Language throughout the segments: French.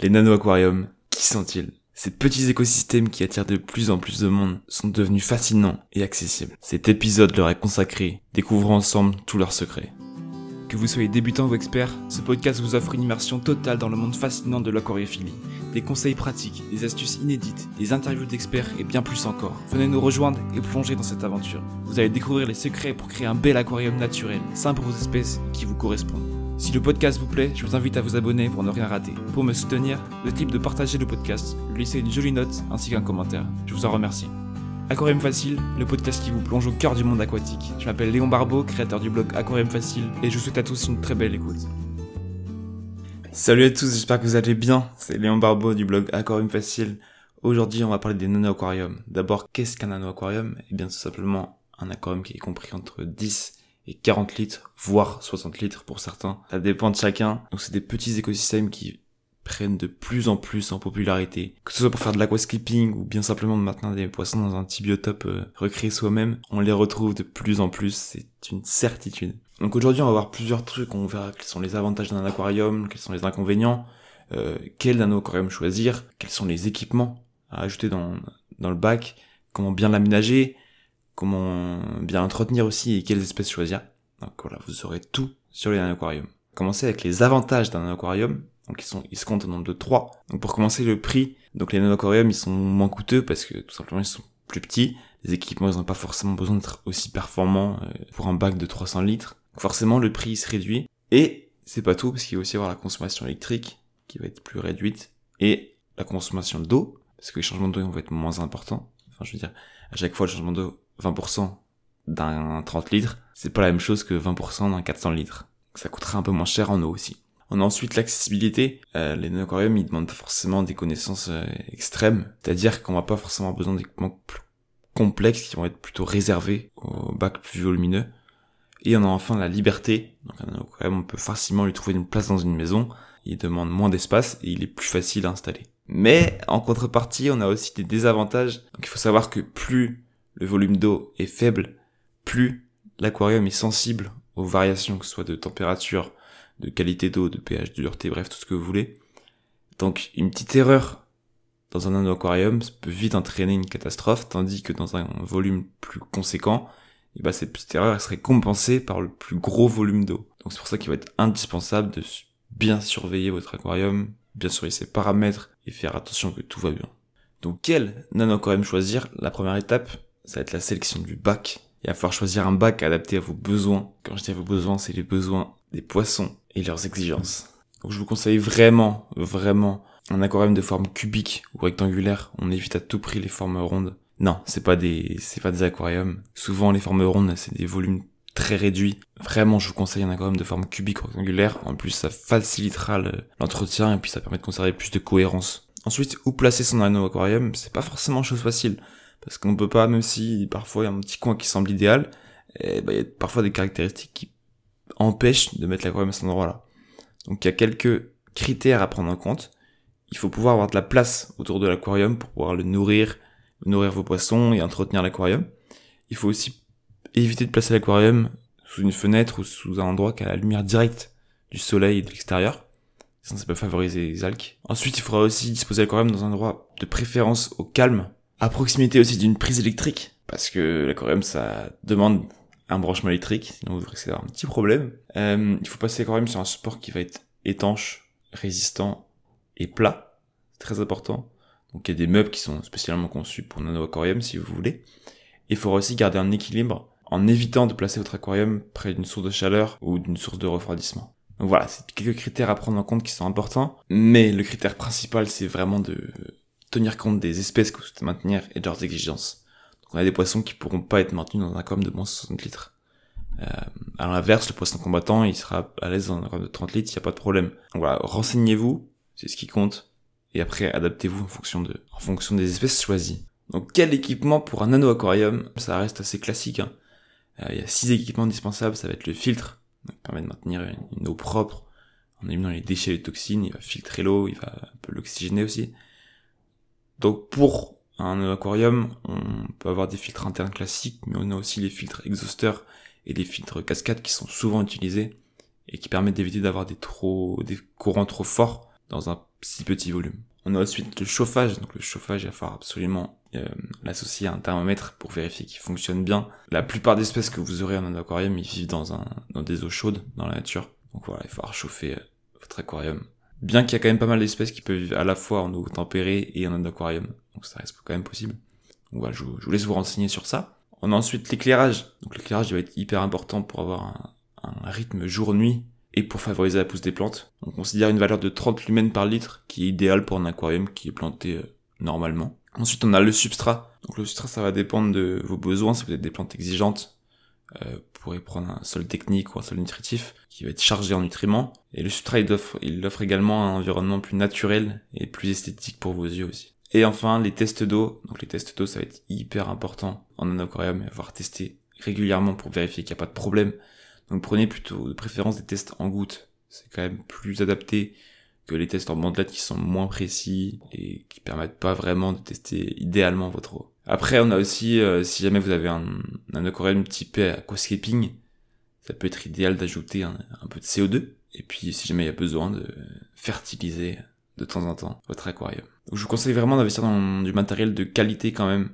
Les nano-aquariums, qui sont-ils? Ces petits écosystèmes qui attirent de plus en plus de monde sont devenus fascinants et accessibles. Cet épisode leur est consacré. Découvrons ensemble tous leurs secrets. Que vous soyez débutant ou expert, ce podcast vous offre une immersion totale dans le monde fascinant de l'aquariophilie. Des conseils pratiques, des astuces inédites, des interviews d'experts et bien plus encore. Venez nous rejoindre et plonger dans cette aventure. Vous allez découvrir les secrets pour créer un bel aquarium naturel, simple pour vos espèces qui vous correspondent. Si le podcast vous plaît, je vous invite à vous abonner pour ne rien rater. Pour me soutenir, le type de partager le podcast, lui laisser une jolie note ainsi qu'un commentaire. Je vous en remercie. Aquarium Facile, le podcast qui vous plonge au cœur du monde aquatique. Je m'appelle Léon Barbeau, créateur du blog Aquarium Facile, et je vous souhaite à tous une très belle écoute. Salut à tous, j'espère que vous allez bien. C'est Léon Barbeau du blog Aquarium Facile. Aujourd'hui, on va parler des nano-aquariums. D'abord, qu'est-ce qu'un nano-aquarium? Eh bien, tout simplement un aquarium qui est compris entre 10 et 40 litres, voire 60 litres pour certains. Ça dépend de chacun. Donc, c'est des petits écosystèmes qui prennent de plus en plus en popularité, que ce soit pour faire de l'aquascaping ou bien simplement de maintenir des poissons dans un petit biotope euh, recréé soi-même, on les retrouve de plus en plus, c'est une certitude. Donc aujourd'hui on va voir plusieurs trucs, on verra quels sont les avantages d'un aquarium, quels sont les inconvénients, euh, quel aquarium choisir, quels sont les équipements à ajouter dans, dans le bac, comment bien l'aménager, comment bien l'entretenir aussi et quelles espèces choisir. Donc voilà, vous aurez tout sur les aquariums. Commencer avec les avantages d'un aquarium, donc ils sont, ils se comptent au nombre de 3. Donc pour commencer le prix, donc les nanoquariums ils sont moins coûteux parce que tout simplement ils sont plus petits. Les équipements ils n'ont pas forcément besoin d'être aussi performants euh, pour un bac de 300 litres. Donc forcément le prix se réduit. Et c'est pas tout parce qu'il va aussi avoir la consommation électrique qui va être plus réduite et la consommation d'eau parce que les changements d'eau vont être moins importants. Enfin je veux dire à chaque fois le changement d'eau 20% d'un 30 litres, c'est pas la même chose que 20% d'un 400 litres. Ça coûtera un peu moins cher en eau aussi. On a ensuite l'accessibilité. Euh, les aquariums, ils demandent forcément des connaissances euh, extrêmes. C'est-à-dire qu'on va pas forcément besoin d'équipements plus complexes qui vont être plutôt réservés aux bacs plus volumineux. Et on a enfin la liberté. Donc un aquarium, on peut facilement lui trouver une place dans une maison. Il demande moins d'espace et il est plus facile à installer. Mais en contrepartie, on a aussi des désavantages. Donc il faut savoir que plus le volume d'eau est faible, plus l'aquarium est sensible aux variations, que ce soit de température, de qualité d'eau, de pH, de dureté, bref, tout ce que vous voulez. Donc une petite erreur dans un aquarium peut vite entraîner une catastrophe, tandis que dans un volume plus conséquent, et eh ben, cette petite erreur serait compensée par le plus gros volume d'eau. Donc c'est pour ça qu'il va être indispensable de bien surveiller votre aquarium, bien surveiller ses paramètres et faire attention que tout va bien. Donc quel nano-aquarium choisir? La première étape, ça va être la sélection du bac. Il va falloir choisir un bac adapté à vos besoins. Quand je dis à vos besoins, c'est les besoins des poissons et leurs exigences. Donc je vous conseille vraiment, vraiment un aquarium de forme cubique ou rectangulaire. On évite à tout prix les formes rondes. Non, c'est pas des, c'est pas des aquariums. Souvent les formes rondes, c'est des volumes très réduits. Vraiment, je vous conseille un aquarium de forme cubique ou rectangulaire. En plus, ça facilitera l'entretien et puis ça permet de conserver plus de cohérence. Ensuite, où placer son anneau aquarium, c'est pas forcément chose facile. Parce qu'on peut pas, même si parfois il y a un petit coin qui semble idéal, et bah, il y a parfois des caractéristiques qui empêche de mettre l'aquarium à cet endroit-là. Donc il y a quelques critères à prendre en compte. Il faut pouvoir avoir de la place autour de l'aquarium pour pouvoir le nourrir, nourrir vos poissons et entretenir l'aquarium. Il faut aussi éviter de placer l'aquarium sous une fenêtre ou sous un endroit qui a la lumière directe du soleil et de l'extérieur. Sinon ça peut favoriser les alques. Ensuite, il faudra aussi disposer l'aquarium dans un endroit de préférence au calme, à proximité aussi d'une prise électrique, parce que l'aquarium ça demande un branchement électrique, sinon vous risquez d'avoir un petit problème. Euh, il faut passer même sur un support qui va être étanche, résistant et plat. C'est très important. Donc il y a des meubles qui sont spécialement conçus pour nano aquarium si vous voulez. Il faut aussi garder un équilibre en évitant de placer votre aquarium près d'une source de chaleur ou d'une source de refroidissement. Donc voilà, c'est quelques critères à prendre en compte qui sont importants, mais le critère principal c'est vraiment de tenir compte des espèces que vous souhaitez maintenir et de leurs exigences on a des poissons qui pourront pas être maintenus dans un aquarium de moins de 60 litres. Euh, à l'inverse, le poisson combattant, il sera à l'aise dans un aquarium de 30 litres, il n'y a pas de problème. Donc voilà, renseignez-vous, c'est ce qui compte, et après adaptez-vous en fonction de, en fonction des espèces choisies. Donc quel équipement pour un nano-aquarium? Ça reste assez classique. Hein. Euh, il y a six équipements indispensables, ça va être le filtre, qui permet de maintenir une, eau propre en éliminant les déchets et les toxines, il va filtrer l'eau, il va l'oxygéner aussi. Donc pour un aquarium, on peut avoir des filtres internes classiques, mais on a aussi les filtres exhausteurs et les filtres cascades qui sont souvent utilisés et qui permettent d'éviter d'avoir des des courants trop forts dans un si petit volume. On a ensuite le chauffage. Donc le chauffage, il va falloir absolument euh, l'associer à un thermomètre pour vérifier qu'il fonctionne bien. La plupart des espèces que vous aurez en aquarium, ils vivent dans, dans des eaux chaudes, dans la nature. Donc voilà, il va falloir chauffer euh, votre aquarium. Bien qu'il y a quand même pas mal d'espèces qui peuvent vivre à la fois en eau tempérée et en aquarium. Donc ça reste quand même possible. Donc voilà, je, vous laisse vous renseigner sur ça. On a ensuite l'éclairage. Donc l'éclairage va être hyper important pour avoir un, rythme jour-nuit et pour favoriser la pousse des plantes. On considère une valeur de 30 lumens par litre qui est idéale pour un aquarium qui est planté euh, normalement. Ensuite, on a le substrat. Donc le substrat, ça va dépendre de vos besoins. Si vous avez des plantes exigeantes, euh, vous pourrez prendre un sol technique ou un sol nutritif qui va être chargé en nutriments. Et le substrat, il offre, également un environnement plus naturel et plus esthétique pour vos yeux aussi. Et enfin, les tests d'eau. Donc les tests d'eau, ça va être hyper important en un aquarium et avoir testé régulièrement pour vérifier qu'il n'y a pas de problème. Donc prenez plutôt de préférence des tests en gouttes. C'est quand même plus adapté que les tests en bandelette qui sont moins précis et qui permettent pas vraiment de tester idéalement votre eau. Après, on a aussi, euh, si jamais vous avez un, un aquarium typé aquascaping, ça peut être idéal d'ajouter un, peu de CO2. Et puis, si jamais il y a besoin de fertiliser de temps en temps votre aquarium. je vous conseille vraiment d'investir dans du matériel de qualité quand même.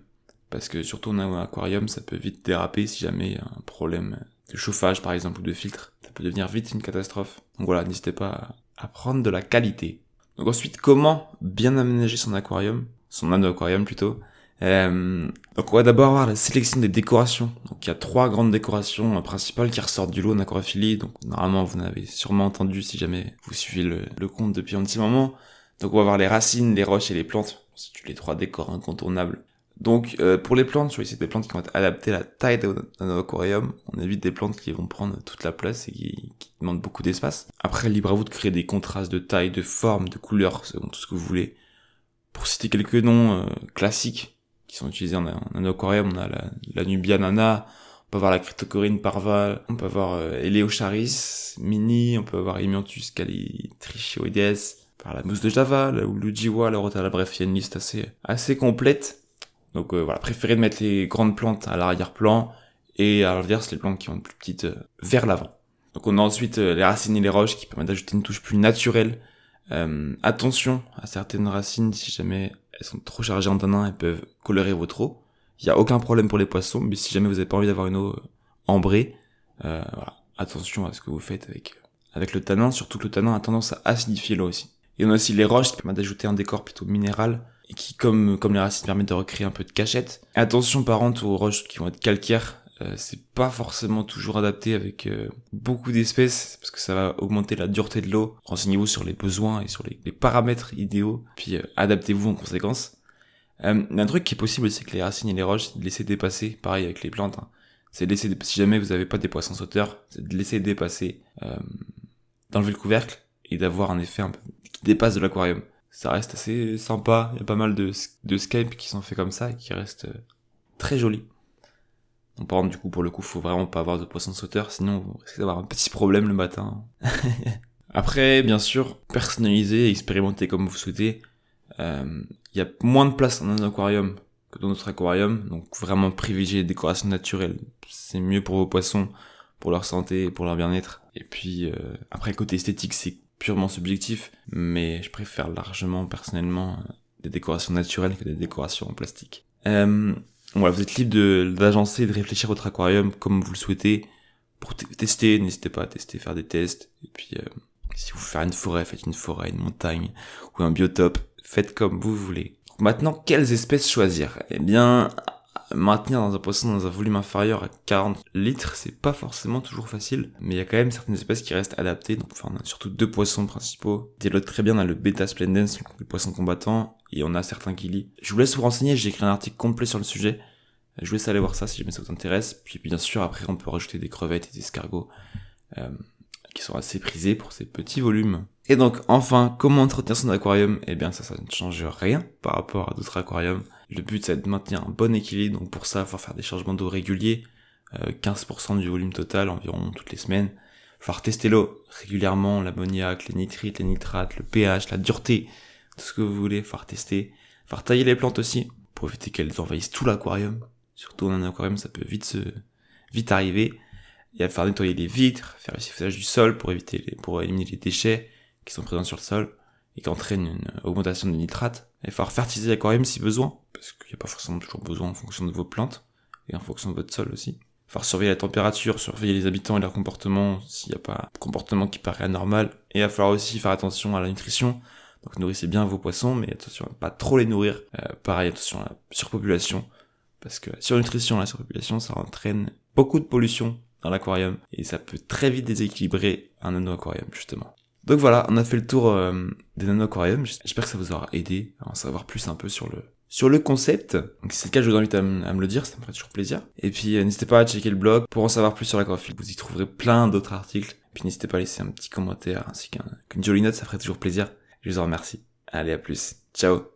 Parce que surtout en aquarium, ça peut vite déraper si jamais il y a un problème de chauffage par exemple ou de filtre. Ça peut devenir vite une catastrophe. Donc voilà, n'hésitez pas à prendre de la qualité. Donc ensuite, comment bien aménager son aquarium, son aquarium plutôt. Euh, donc on va d'abord avoir la sélection des décorations. Donc il y a trois grandes décorations principales qui ressortent du lot en aquariophilie. Donc normalement vous en avez sûrement entendu si jamais vous suivez le, compte depuis un petit moment. Donc on va avoir les racines, les roches et les plantes. C'est les trois décors incontournables donc euh, pour les plantes, choisissez des plantes qui vont être adaptées à la taille d'un aquarium. On évite des plantes qui vont prendre toute la place et qui, demandent beaucoup d'espace. Après, libre à vous de créer des contrastes de taille, de forme, de couleur, selon tout ce que vous voulez. Pour citer quelques noms euh, classiques qui sont utilisés en, en, aquarium, on a la, la Nubia Nana, on peut avoir la Cryptocorine parva, on peut avoir euh, Eleocharis mini, on peut avoir Hemianthus calitrichioides, par la mousse de Java, ou le Jiwa, la Rotala, bref, il y a une liste assez, assez complète donc euh, voilà, préférez mettre les grandes plantes à l'arrière-plan et à l'inverse les plantes qui être plus petites euh, vers l'avant. Donc on a ensuite euh, les racines et les roches qui permettent d'ajouter une touche plus naturelle. attention à certaines racines, si jamais elles sont trop chargées en tanin, elles peuvent colorer votre eau. Il n'y a aucun problème pour les poissons, mais si jamais vous n'avez pas envie d'avoir une eau ambrée, voilà, attention à ce que vous faites avec avec le tanin, surtout que le tanin a tendance à acidifier l'eau aussi. Et on a aussi les roches qui permettent d'ajouter un décor plutôt minéral et qui, comme, comme les racines, permettent de recréer un peu de cachette. Attention par contre aux roches qui vont être calcaires, euh, c'est pas forcément toujours adapté avec euh, beaucoup d'espèces parce que ça va augmenter la dureté de l'eau. Renseignez-vous sur les besoins et sur les, paramètres idéaux, puis euh, adaptez-vous en conséquence. un truc qui est possible, c'est que les racines et les roches, c'est de laisser dépasser, pareil avec les plantes. Hein. C'est de laisser, si jamais vous n'avez pas des poissons sauteurs, c'est de laisser dépasser, d'enlever le couvercle et d'avoir un effet un peu qui dépasse de l'aquarium ça reste assez sympa. Il y a pas mal de, de Skype qui sont faits comme ça et qui restent euh, très jolis. Donc, par exemple, du coup, pour le coup, faut vraiment pas avoir de poisson sauteur, sinon vous risquez d'avoir un petit problème le matin. Après, bien sûr, personnaliser expérimenter comme vous souhaitez. Euh, il y a moins de place dans un aquarium que dans notre aquarium, donc vraiment privilégier les décorations naturelles. C'est mieux pour vos poissons, pour leur santé et pour leur bien-être. Et puis, euh, après, côté esthétique, c'est purement subjectif, mais je préfère largement personnellement euh, des décorations naturelles que des décorations en plastique. Euh, voilà, vous êtes libre d'agencer et de réfléchir votre aquarium comme vous le souhaitez. Pour tester, n'hésitez pas à tester, faire des tests. Et puis, euh, si vous faites une forêt, faites une forêt, une montagne ou un biotope. Faites comme vous voulez. Maintenant, quelles espèces choisir? Eh bien, maintenir dans un poisson dans un volume inférieur à 40 litres, c'est pas forcément toujours facile, mais il y a quand même certaines espèces qui restent adaptées. Donc, enfin, on a surtout deux poissons principaux. l'autre très bien, on a le Beta splendens, le poisson combattant, et on a certains qui lient. Je vous laisse vous renseigner, j'ai écrit un article complet sur le sujet. Je vous laisse aller voir ça si jamais ça vous intéresse. Puis bien sûr, après, on peut rajouter des crevettes et des escargots. Euh, qui sont assez prisés pour ces petits volumes. Et donc, enfin, comment entretenir son aquarium? Eh bien, ça, ça ne change rien par rapport à d'autres aquariums. Le but, c'est de maintenir un bon équilibre. Donc, pour ça, il faut faire des changements d'eau réguliers. 15% euh, du volume total environ toutes les semaines. Il faut tester l'eau régulièrement, l'ammoniac, les nitrites, les nitrates, le pH, la dureté, tout ce que vous voulez, il faut tester. Il faut tailler les plantes aussi, pour éviter qu'elles envahissent tout l'aquarium. Surtout dans un aquarium, ça peut vite se, vite arriver. Il va falloir nettoyer les vitres, faire le sifflage du sol pour éviter les, pour éliminer les déchets qui sont présents sur le sol. Et qui entraîne une augmentation des nitrates. Il va falloir fertiliser l'aquarium si besoin, parce qu'il n'y a pas forcément toujours besoin en fonction de vos plantes et en fonction de votre sol aussi. Il va falloir surveiller la température, surveiller les habitants et leur comportement s'il n'y a pas de comportement qui paraît anormal. Et il va falloir aussi faire attention à la nutrition. Donc nourrissez bien vos poissons, mais attention à ne pas trop les nourrir. Euh, pareil, attention à la surpopulation, parce que la surnutrition la surpopulation, ça entraîne beaucoup de pollution dans l'aquarium, et ça peut très vite déséquilibrer un nano-aquarium, justement. Donc voilà, on a fait le tour euh, des nano-aquariums. J'espère que ça vous aura aidé à en savoir plus un peu sur le sur le concept. Donc si c'est le cas, je vous invite à, me le dire, ça me ferait toujours plaisir. Et puis euh, n'hésitez pas à checker le blog pour en savoir plus sur l'aquaphile. Vous y trouverez plein d'autres articles. Puis n'hésitez pas à laisser un petit commentaire ainsi qu'une jolie note, ça ferait toujours plaisir. Je vous en remercie. Allez, à plus. Ciao